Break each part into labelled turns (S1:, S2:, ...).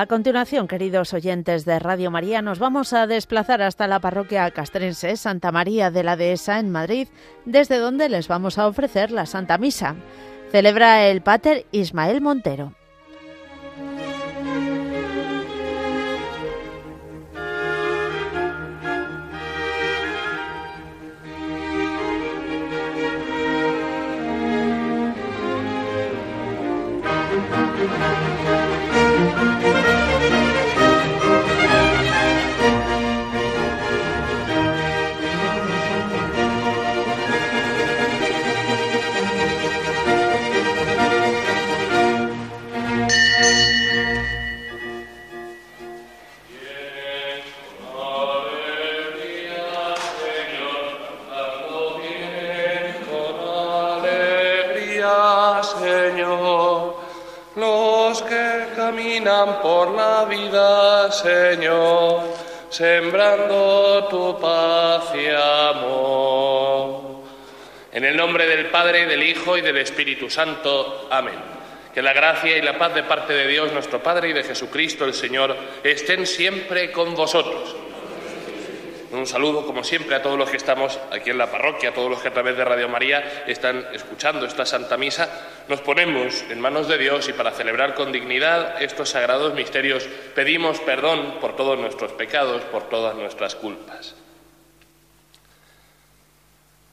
S1: A continuación, queridos oyentes de Radio María, nos vamos a desplazar hasta la parroquia castrense Santa María de la Dehesa en Madrid, desde donde les vamos a ofrecer la Santa Misa. Celebra el Pater Ismael Montero.
S2: En el nombre del Padre, del Hijo y del Espíritu Santo. Amén. Que la gracia y la paz de parte de Dios nuestro Padre y de Jesucristo el Señor estén siempre con vosotros. Un saludo, como siempre, a todos los que estamos aquí en la parroquia, a todos los que a través de Radio María están escuchando esta Santa Misa. Nos ponemos en manos de Dios y para celebrar con dignidad estos sagrados misterios pedimos perdón por todos nuestros pecados, por todas nuestras culpas.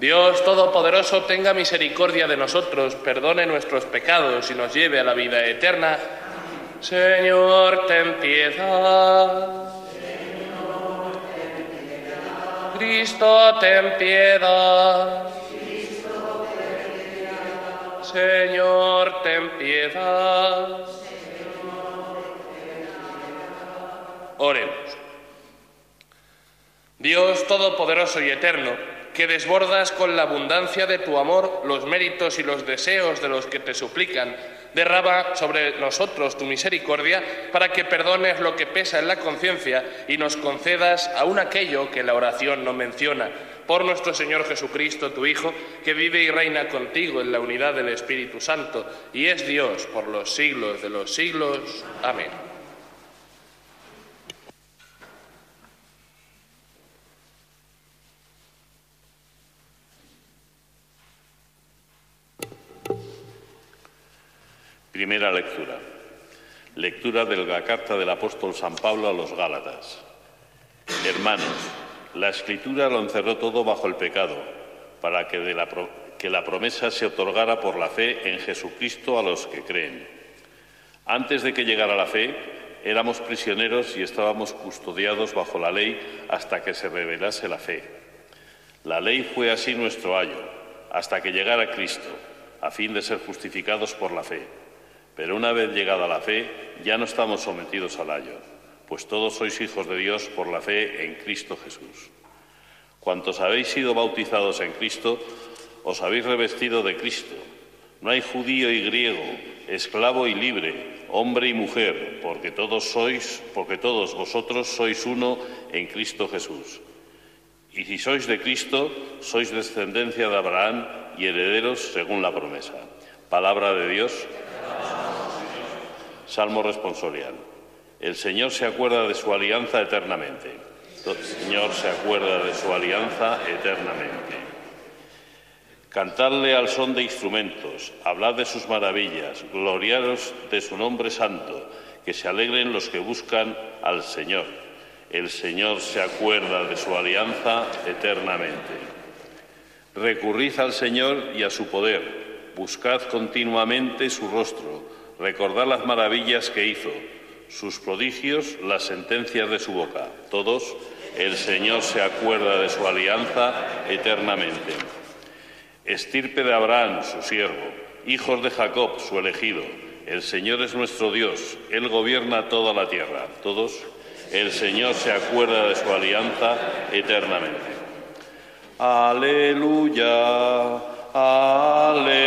S2: Dios Todopoderoso tenga misericordia de nosotros, perdone nuestros pecados y nos lleve a la vida eterna. Señor, ten piedad. Cristo, ten piedad. Señor, ten piedad. Oremos. Dios Todopoderoso y Eterno, que desbordas con la abundancia de tu amor los méritos y los deseos de los que te suplican, derraba sobre nosotros tu misericordia para que perdones lo que pesa en la conciencia y nos concedas aún aquello que la oración no menciona. Por nuestro Señor Jesucristo, tu Hijo, que vive y reina contigo en la unidad del Espíritu Santo y es Dios por los siglos de los siglos. Amén.
S3: Primera lectura. Lectura de la carta del apóstol San Pablo a los Gálatas. Hermanos, la escritura lo encerró todo bajo el pecado, para que, la, que la promesa se otorgara por la fe en Jesucristo a los que creen. Antes de que llegara la fe, éramos prisioneros y estábamos custodiados bajo la ley hasta que se revelase la fe. La ley fue así nuestro ayo, hasta que llegara Cristo, a fin de ser justificados por la fe. Pero una vez llegada la fe, ya no estamos sometidos al ayo, pues todos sois hijos de Dios por la fe en Cristo Jesús. Cuantos habéis sido bautizados en Cristo, os habéis revestido de Cristo. No hay judío y griego, esclavo y libre, hombre y mujer, porque todos sois, porque todos vosotros sois uno en Cristo Jesús. Y si sois de Cristo, sois descendencia de Abraham y herederos según la promesa. Palabra de Dios. Salmo responsorial. El Señor se acuerda de su alianza eternamente. El Señor se acuerda de su alianza eternamente. Cantadle al son de instrumentos, hablad de sus maravillas, gloriaros de su nombre santo, que se alegren los que buscan al Señor. El Señor se acuerda de su alianza eternamente. Recurrid al Señor y a su poder, buscad continuamente su rostro recordar las maravillas que hizo, sus prodigios, las sentencias de su boca. Todos, el Señor se acuerda de su alianza eternamente. Estirpe de Abraham, su siervo, hijos de Jacob, su elegido. El Señor es nuestro Dios, Él gobierna toda la tierra. Todos, El Señor se acuerda de su alianza eternamente. Aleluya, aleluya.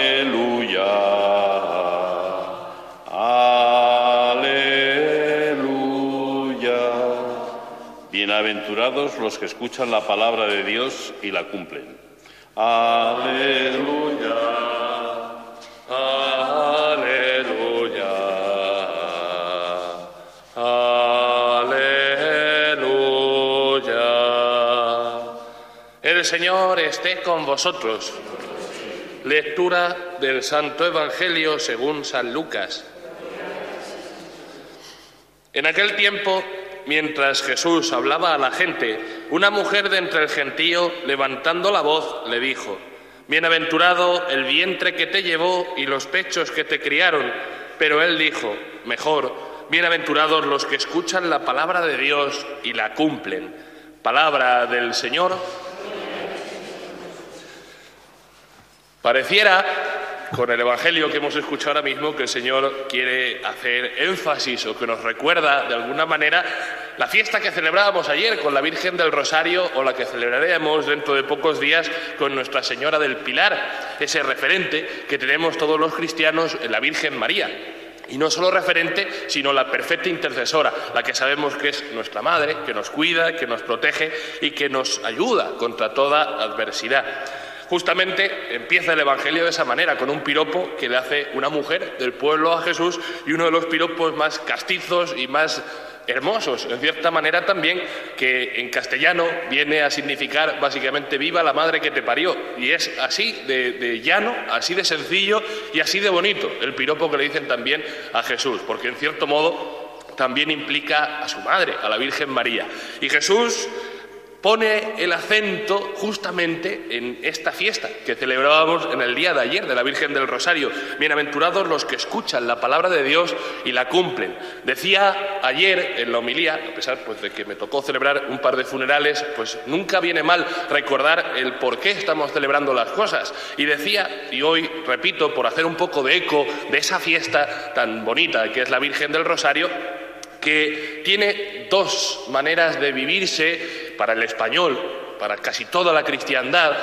S3: Los que escuchan la palabra de Dios y la cumplen. Aleluya,
S2: Aleluya. Aleluya. El Señor esté con vosotros. Lectura del Santo Evangelio según San Lucas. En aquel tiempo, mientras Jesús hablaba a la gente, una mujer de entre el gentío, levantando la voz, le dijo, Bienaventurado el vientre que te llevó y los pechos que te criaron. Pero él dijo, mejor, bienaventurados los que escuchan la palabra de Dios y la cumplen. Palabra del Señor. Pareciera, con el Evangelio que hemos escuchado ahora mismo, que el Señor quiere hacer énfasis o que nos recuerda de alguna manera la fiesta que celebrábamos ayer con la Virgen del Rosario o la que celebraremos dentro de pocos días con Nuestra Señora del Pilar, ese referente que tenemos todos los cristianos en la Virgen María. Y no solo referente, sino la perfecta intercesora, la que sabemos que es nuestra madre, que nos cuida, que nos protege y que nos ayuda contra toda adversidad. Justamente empieza el Evangelio de esa manera, con un piropo que le hace una mujer del pueblo a Jesús y uno de los piropos más castizos y más hermosos, en cierta manera también, que en castellano viene a significar básicamente viva la madre que te parió. Y es así de, llano, así de sencillo y así de bonito el piropo que le dicen también a Jesús, porque en cierto modo también implica a su madre, a la Virgen María. Y Jesús pone el acento justamente en esta fiesta que celebrábamos en el día de ayer de la Virgen del Rosario. Bienaventurados los que escuchan la palabra de Dios y la cumplen. Decía ayer en la homilía, a pesar pues, de que me tocó celebrar un par de funerales, pues nunca viene mal recordar el por qué estamos celebrando las cosas. Y decía, y hoy repito, por hacer un poco de eco de esa fiesta tan bonita que es la Virgen del Rosario, que tiene dos maneras de vivirse para el español, para casi toda la cristiandad,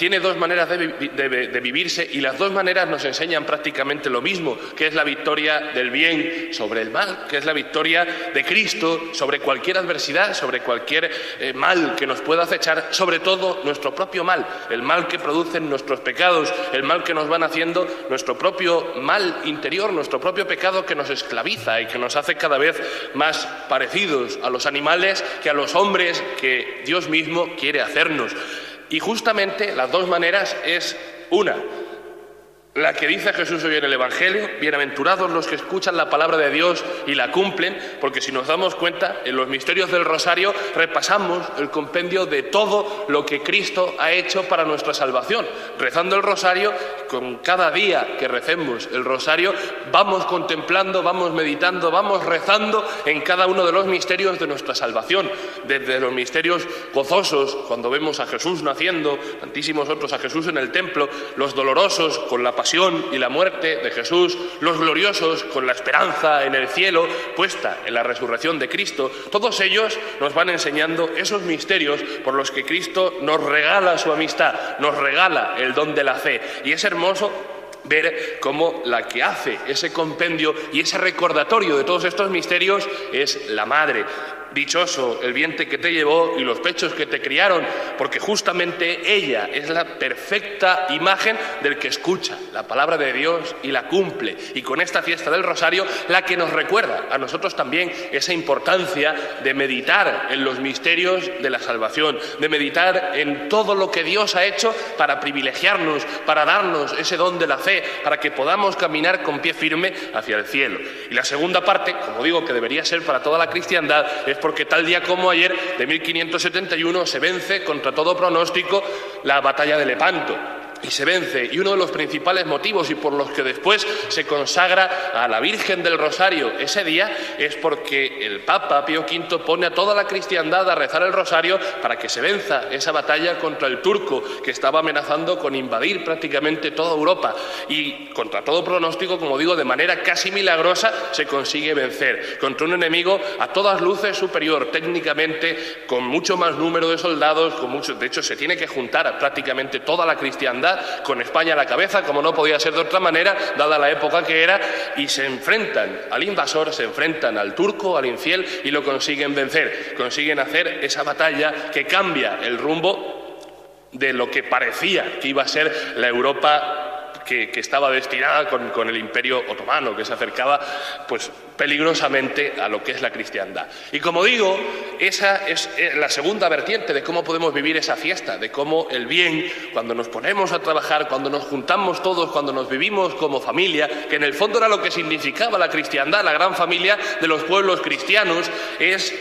S2: tiene dos maneras de, vivirse y las dos maneras nos enseñan prácticamente lo mismo, que es la victoria del bien sobre el mal, que es la victoria de Cristo sobre cualquier adversidad, sobre cualquier eh, mal que nos pueda acechar, sobre todo nuestro propio mal, el mal que producen nuestros pecados, el mal que nos van haciendo nuestro propio mal interior, nuestro propio pecado que nos esclaviza y que nos hace cada vez más parecidos a los animales que a los hombres que Dios mismo quiere hacernos. Y justamente las dos maneras es una, la que dice Jesús hoy en el Evangelio, bienaventurados los que escuchan la palabra de Dios y la cumplen, porque si nos damos cuenta, en los misterios del rosario repasamos el compendio de todo lo que Cristo ha hecho para nuestra salvación. Rezando el rosario, con cada día que recemos el rosario, vamos contemplando, vamos meditando, vamos rezando en cada uno de los misterios de nuestra salvación, desde los misterios gozosos, cuando vemos a Jesús naciendo, tantísimos otros a Jesús en el templo, los dolorosos con la pasión y la muerte de Jesús, los gloriosos con la esperanza en el cielo puesta en la resurrección de Cristo, todos ellos nos van enseñando esos misterios por los que Cristo nos regala su amistad, nos regala el don de la fe. Y es hermoso ver cómo la que hace ese compendio y ese recordatorio de todos estos misterios es la madre. Dichoso el vientre que te llevó y los pechos que te criaron, porque justamente ella es la perfecta imagen del que escucha la palabra de Dios y la cumple. Y con esta fiesta del Rosario, la que nos recuerda a nosotros también esa importancia de meditar en los misterios de la salvación, de meditar en todo lo que Dios ha hecho para privilegiarnos, para darnos ese don de la fe, para que podamos caminar con pie firme hacia el cielo. Y la segunda parte, como digo, que debería ser para toda la cristiandad, es porque tal día como ayer de 1571 se vence contra todo pronóstico la batalla de Lepanto. Y se vence. Y uno de los principales motivos y por los que después se consagra a la Virgen del Rosario ese día es porque el Papa Pío V pone a toda la cristiandad a rezar el Rosario para que se venza esa batalla contra el turco que estaba amenazando con invadir prácticamente toda Europa. Y contra todo pronóstico, como digo, de manera casi milagrosa se consigue vencer contra un enemigo a todas luces superior técnicamente, con mucho más número de soldados, con mucho, de hecho se tiene que juntar a prácticamente toda la cristiandad con España a la cabeza, como no podía ser de otra manera, dada la época que era, y se enfrentan al invasor, se enfrentan al turco, al infiel, y lo consiguen vencer. Consiguen hacer esa batalla que cambia el rumbo de lo que parecía que iba a ser la Europa que, estaba destinada con, el imperio otomano, que se acercaba pues, peligrosamente a lo que es la cristiandad. Y como digo, esa es eh, la segunda vertiente de cómo podemos vivir esa fiesta, de cómo el bien, cuando nos ponemos a trabajar, cuando nos juntamos todos, cuando nos vivimos como familia, que en el fondo era lo que significaba la cristiandad, la gran familia de los pueblos cristianos, es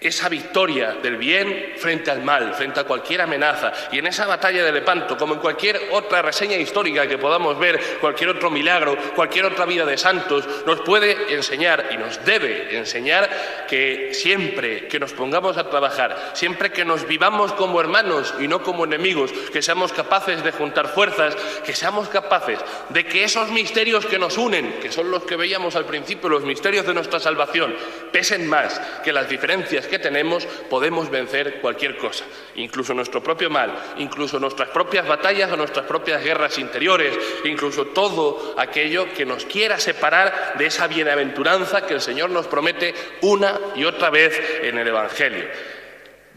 S2: esa victoria del bien frente al mal, frente a cualquier amenaza. Y en esa batalla de Lepanto, como en cualquier otra reseña histórica que podamos ver, cualquier otro milagro, cualquier otra vida de santos, nos puede enseñar y nos debe enseñar que siempre que nos pongamos a trabajar, siempre que nos vivamos como hermanos y no como enemigos, que seamos capaces de juntar fuerzas, que seamos capaces de que esos misterios que nos unen, que son los que veíamos al principio, los misterios de nuestra salvación, pesen más que las diferencias que tenemos podemos vencer cualquier cosa, incluso nuestro propio mal, incluso nuestras propias batallas o nuestras propias guerras interiores, incluso todo aquello que nos quiera separar de esa bienaventuranza que el Señor nos promete una y otra vez en el Evangelio.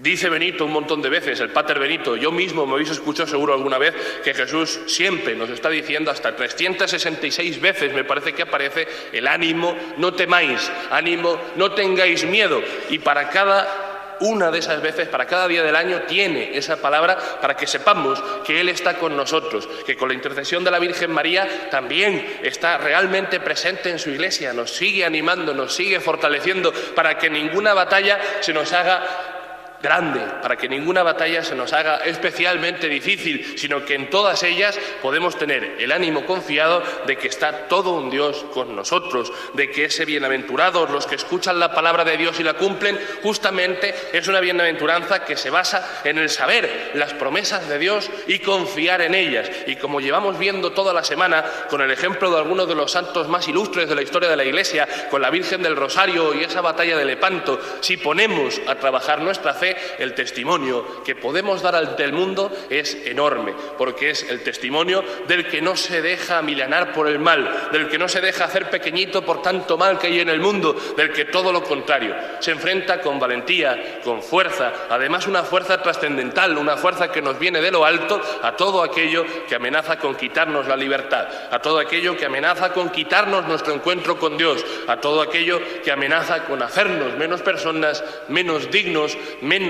S2: Dice Benito un montón de veces, el Pater Benito, yo mismo me habéis escuchado seguro alguna vez que Jesús siempre nos está diciendo hasta 366 veces, me parece que aparece el ánimo, no temáis, ánimo, no tengáis miedo. Y para cada una de esas veces, para cada día del año, tiene esa palabra para que sepamos que Él está con nosotros, que con la intercesión de la Virgen María también está realmente presente en su iglesia, nos sigue animando, nos sigue fortaleciendo para que ninguna batalla se nos haga grande, para que ninguna batalla se nos haga especialmente difícil, sino que en todas ellas podemos tener el ánimo confiado de que está todo un Dios con nosotros, de que ese bienaventurado, los que escuchan la palabra de Dios y la cumplen, justamente es una bienaventuranza que se basa en el saber las promesas de Dios y confiar en ellas. Y como llevamos viendo toda la semana, con el ejemplo de algunos de los santos más ilustres de la historia de la Iglesia, con la Virgen del Rosario y esa batalla de Lepanto, si ponemos a trabajar nuestra fe, el testimonio que podemos dar ante el mundo es enorme, porque es el testimonio del que no se deja milanar por el mal, del que no se deja hacer pequeñito por tanto mal que hay en el mundo, del que todo lo contrario, se enfrenta con valentía, con fuerza, además una fuerza trascendental, una fuerza que nos viene de lo alto a todo aquello que amenaza con quitarnos la libertad, a todo aquello que amenaza con quitarnos nuestro encuentro con Dios, a todo aquello que amenaza con hacernos menos personas, menos dignos, menos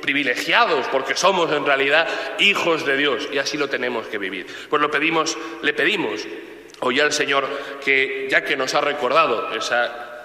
S2: privilegiados, porque somos en realidad hijos de Dios y así lo tenemos que vivir. Pues lo pedimos, le pedimos hoy al Señor que, ya que nos ha recordado esa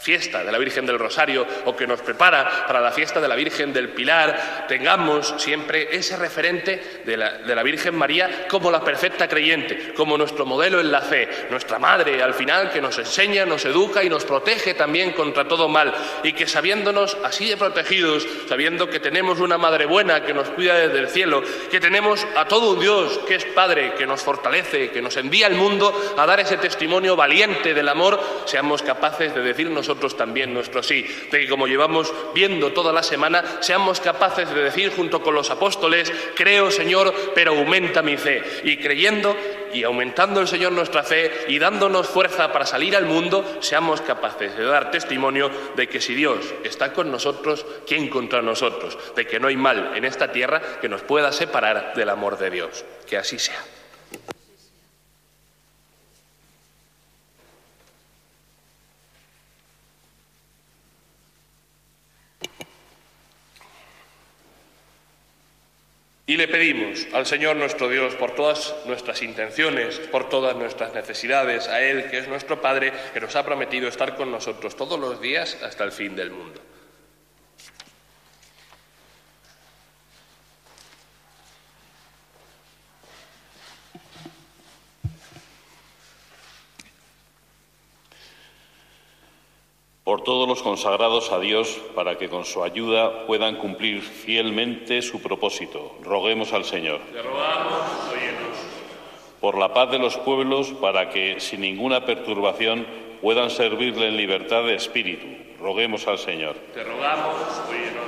S2: fiesta de la Virgen del Rosario o que nos prepara para la fiesta de la Virgen del Pilar, tengamos siempre ese referente de la, de la, Virgen María como la perfecta creyente, como nuestro modelo en la fe, nuestra madre al final que nos enseña, nos educa y nos protege también contra todo mal y que sabiéndonos así de protegidos, sabiendo que tenemos una madre buena que nos cuida desde el cielo, que tenemos a todo un Dios que es Padre, que nos fortalece, que nos envía al mundo a dar ese testimonio valiente del amor, seamos capaces de decirnos nosotros también nuestro sí, de que como llevamos viendo toda la semana, seamos capaces de decir junto con los apóstoles, creo Señor, pero aumenta mi fe. Y creyendo y aumentando el Señor nuestra fe y dándonos fuerza para salir al mundo, seamos capaces de dar testimonio de que si Dios está con nosotros, ¿quién contra nosotros? De que no hay mal en esta tierra que nos pueda separar del amor de Dios. Que así sea. Y le pedimos al Señor nuestro Dios por todas nuestras intenciones, por todas nuestras necesidades, a Él que es nuestro Padre, que nos ha prometido estar con nosotros todos los días hasta el fin del mundo.
S3: Por todos los consagrados a Dios para que con su ayuda puedan cumplir fielmente su propósito. Roguemos al Señor.
S2: Te rogamos,
S3: Por la paz de los pueblos para que sin ninguna perturbación puedan servirle en libertad de espíritu. Roguemos al Señor.
S2: Te rogamos, óyenos.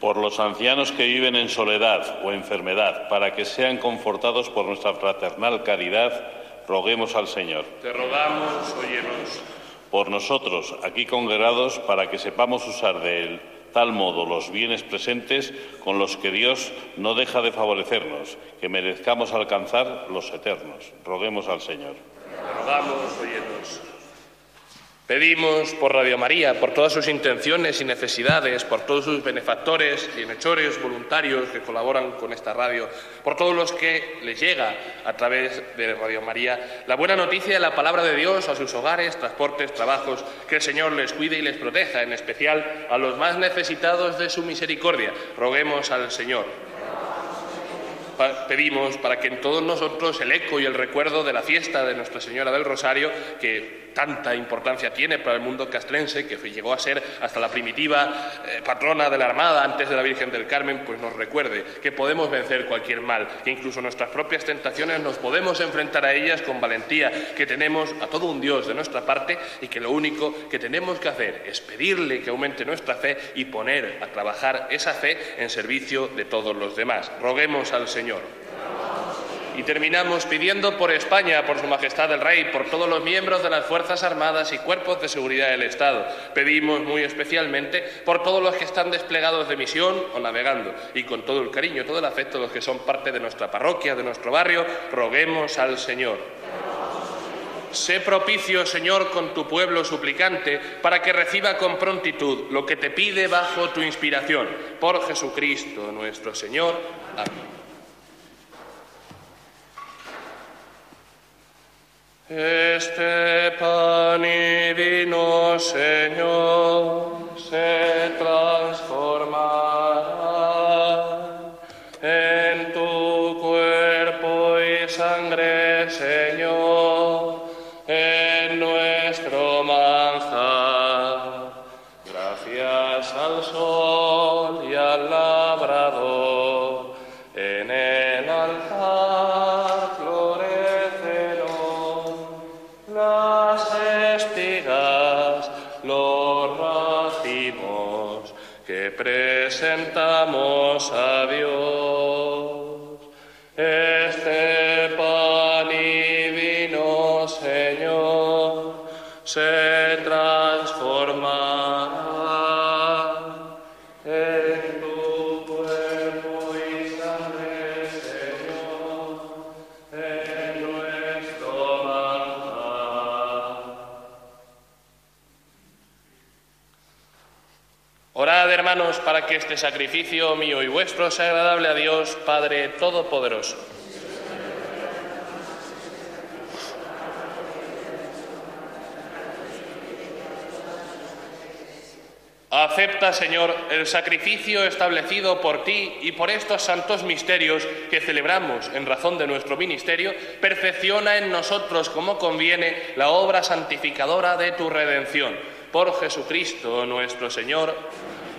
S3: Por los ancianos que viven en soledad o enfermedad, para que sean confortados por nuestra fraternal caridad, roguemos al Señor.
S2: Te rogamos, óyenos.
S3: Por nosotros, aquí congregados, para que sepamos usar de tal modo los bienes presentes con los que Dios no deja de favorecernos, que merezcamos alcanzar los eternos. Roguemos al Señor.
S2: Rogamos. Pedimos por Radio María, por todas sus intenciones y necesidades, por todos sus benefactores, bienhechores, voluntarios que colaboran con esta radio, por todos los que les llega a través de Radio María la buena noticia de la palabra de Dios a sus hogares, transportes, trabajos, que el Señor les cuide y les proteja, en especial a los más necesitados de su misericordia. Roguemos al Señor pedimos para que en todos nosotros el eco y el recuerdo de la fiesta de Nuestra Señora del Rosario, que tanta importancia tiene para el mundo castrense, que llegó a ser hasta la primitiva eh, patrona de la Armada antes de la Virgen del Carmen, pues nos recuerde que podemos vencer cualquier mal, que incluso nuestras propias tentaciones nos podemos enfrentar a ellas con valentía, que tenemos a todo un Dios de nuestra parte y que lo único que tenemos que hacer es pedirle que aumente nuestra fe y poner a trabajar esa fe en servicio de todos los demás. Roguemos al Señor y terminamos pidiendo por España, por Su Majestad el Rey, por todos los miembros de las Fuerzas Armadas y cuerpos de seguridad del Estado. Pedimos muy especialmente por todos los que están desplegados de misión o navegando. Y con todo el cariño, todo el afecto los que son parte de nuestra parroquia, de nuestro barrio, roguemos al Señor. Sé propicio, Señor, con tu pueblo suplicante, para que reciba con prontitud lo que te pide bajo tu inspiración. Por Jesucristo nuestro Señor. Amén. Este pan y vino, Señor, se transformará en tu cuerpo y sangre, Señor, en nuestro manjar. Gracias al sol y al labrador presentamos a Dios. Para que este sacrificio mío y vuestro sea agradable a Dios, Padre Todopoderoso. Acepta, Señor, el sacrificio establecido por ti y por estos santos misterios que celebramos en razón de nuestro ministerio. Perfecciona en nosotros, como conviene, la obra santificadora de tu redención. Por Jesucristo nuestro Señor.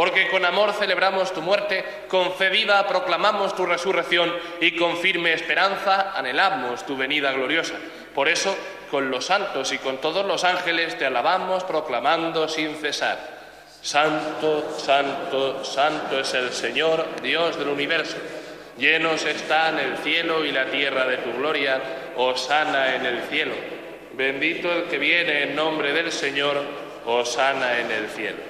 S2: Porque con amor celebramos tu muerte, con fe viva proclamamos tu resurrección y con firme esperanza anhelamos tu venida gloriosa. Por eso, con los santos y con todos los ángeles te alabamos proclamando sin cesar. Santo, santo, santo es el Señor, Dios del universo. Llenos están el cielo y la tierra de tu gloria, osana en el cielo. Bendito el que viene en nombre del Señor, osana en el cielo.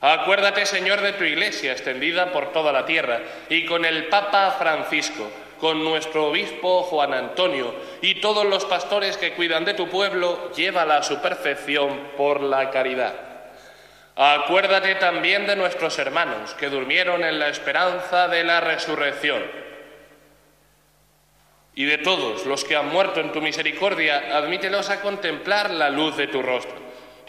S2: Acuérdate, Señor, de tu iglesia extendida por toda la tierra y con el Papa Francisco, con nuestro obispo Juan Antonio y todos los pastores que cuidan de tu pueblo, llévala a su perfección por la caridad. Acuérdate también de nuestros hermanos que durmieron en la esperanza de la resurrección. Y de todos los que han muerto en tu misericordia, admítelos a contemplar la luz de tu rostro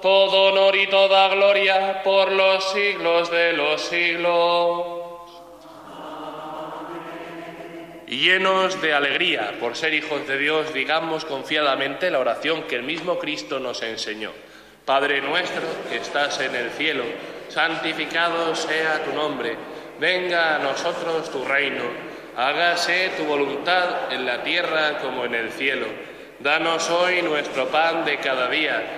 S2: todo honor y toda gloria por los siglos de los siglos. Y llenos de alegría por ser hijos de Dios, digamos confiadamente la oración que el mismo Cristo nos enseñó. Padre nuestro que estás en el cielo, santificado sea tu nombre venga a nosotros tu reino, hágase tu voluntad en la tierra como en el cielo. Danos hoy nuestro pan de cada día,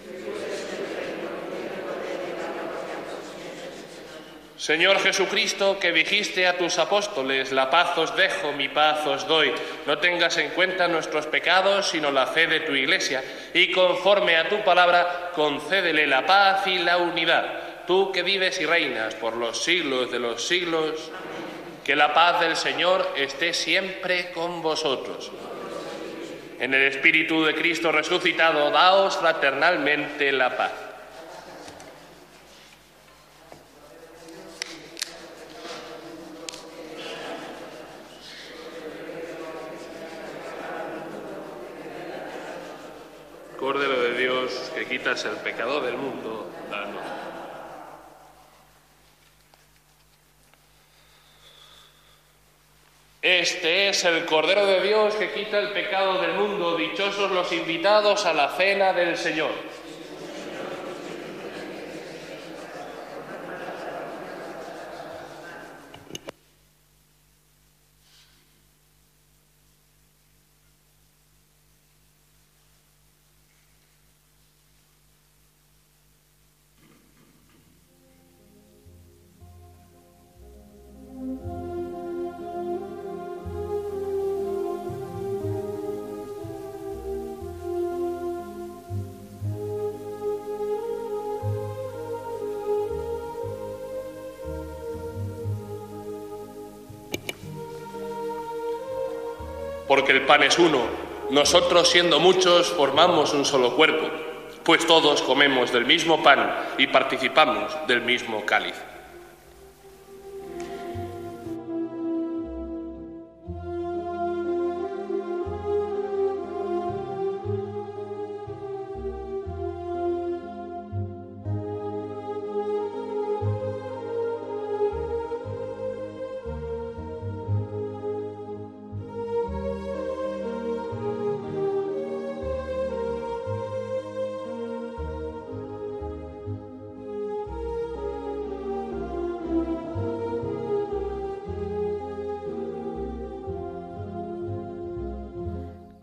S2: Señor Jesucristo, que dijiste a tus apóstoles, la paz os dejo, mi paz os doy, no tengas en cuenta nuestros pecados, sino la fe de tu Iglesia, y conforme a tu palabra, concédele la paz y la unidad. Tú que vives y reinas por los siglos de los siglos, que la paz del Señor esté siempre con vosotros. En el Espíritu de Cristo resucitado, daos fraternalmente la paz. Cordero de Dios, que quitas el pecado del mundo, danos. Este es el Cordero de Dios que quita el pecado del mundo. Dichosos los invitados a la cena del Señor.
S1: Porque el pan es uno, nosotros siendo muchos formamos un solo cuerpo, pues todos comemos del mismo pan y participamos del mismo cáliz.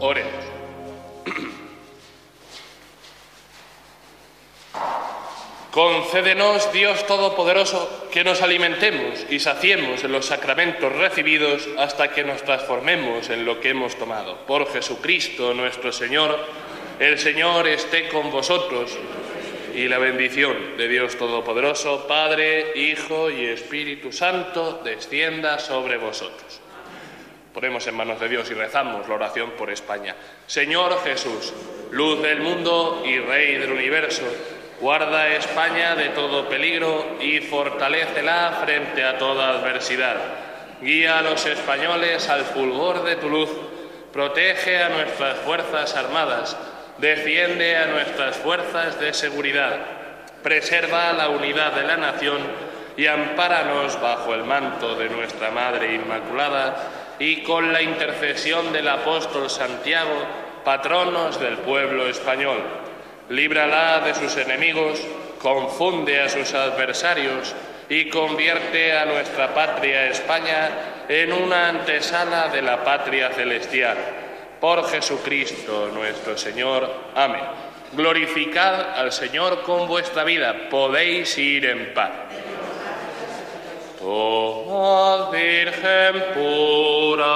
S2: Oremos. Concédenos, Dios Todopoderoso, que nos alimentemos y saciemos en los sacramentos recibidos hasta que nos transformemos en lo que hemos tomado. Por Jesucristo nuestro Señor, el Señor esté con vosotros y la bendición de Dios Todopoderoso, Padre, Hijo y Espíritu Santo, descienda sobre vosotros. Ponemos en manos de Dios y rezamos la oración por España. Señor Jesús, luz del mundo y Rey del universo, guarda España de todo peligro y fortalécela frente a toda adversidad. Guía a los españoles al fulgor de tu luz, protege a nuestras Fuerzas Armadas, defiende a nuestras fuerzas de seguridad, preserva la unidad de la nación y ampáranos bajo el manto de nuestra Madre Inmaculada y con la intercesión del apóstol Santiago, patronos del pueblo español. Líbrala de sus enemigos, confunde a sus adversarios y convierte a nuestra patria España en una antesala de la patria celestial. Por Jesucristo nuestro Señor. Amén. Glorificad al Señor con vuestra vida. Podéis ir en paz. Oh Virgen pura,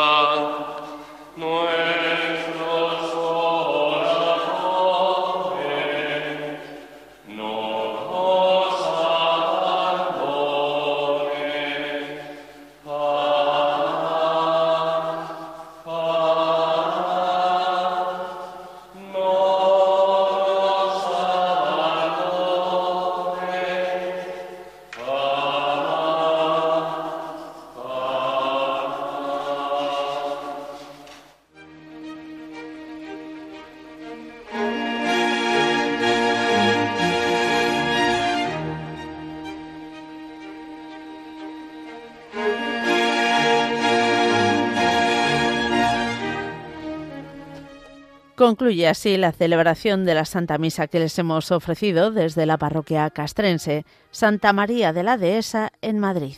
S1: Concluye así la celebración de la Santa Misa que les hemos ofrecido desde la parroquia castrense Santa María de la Dehesa en Madrid.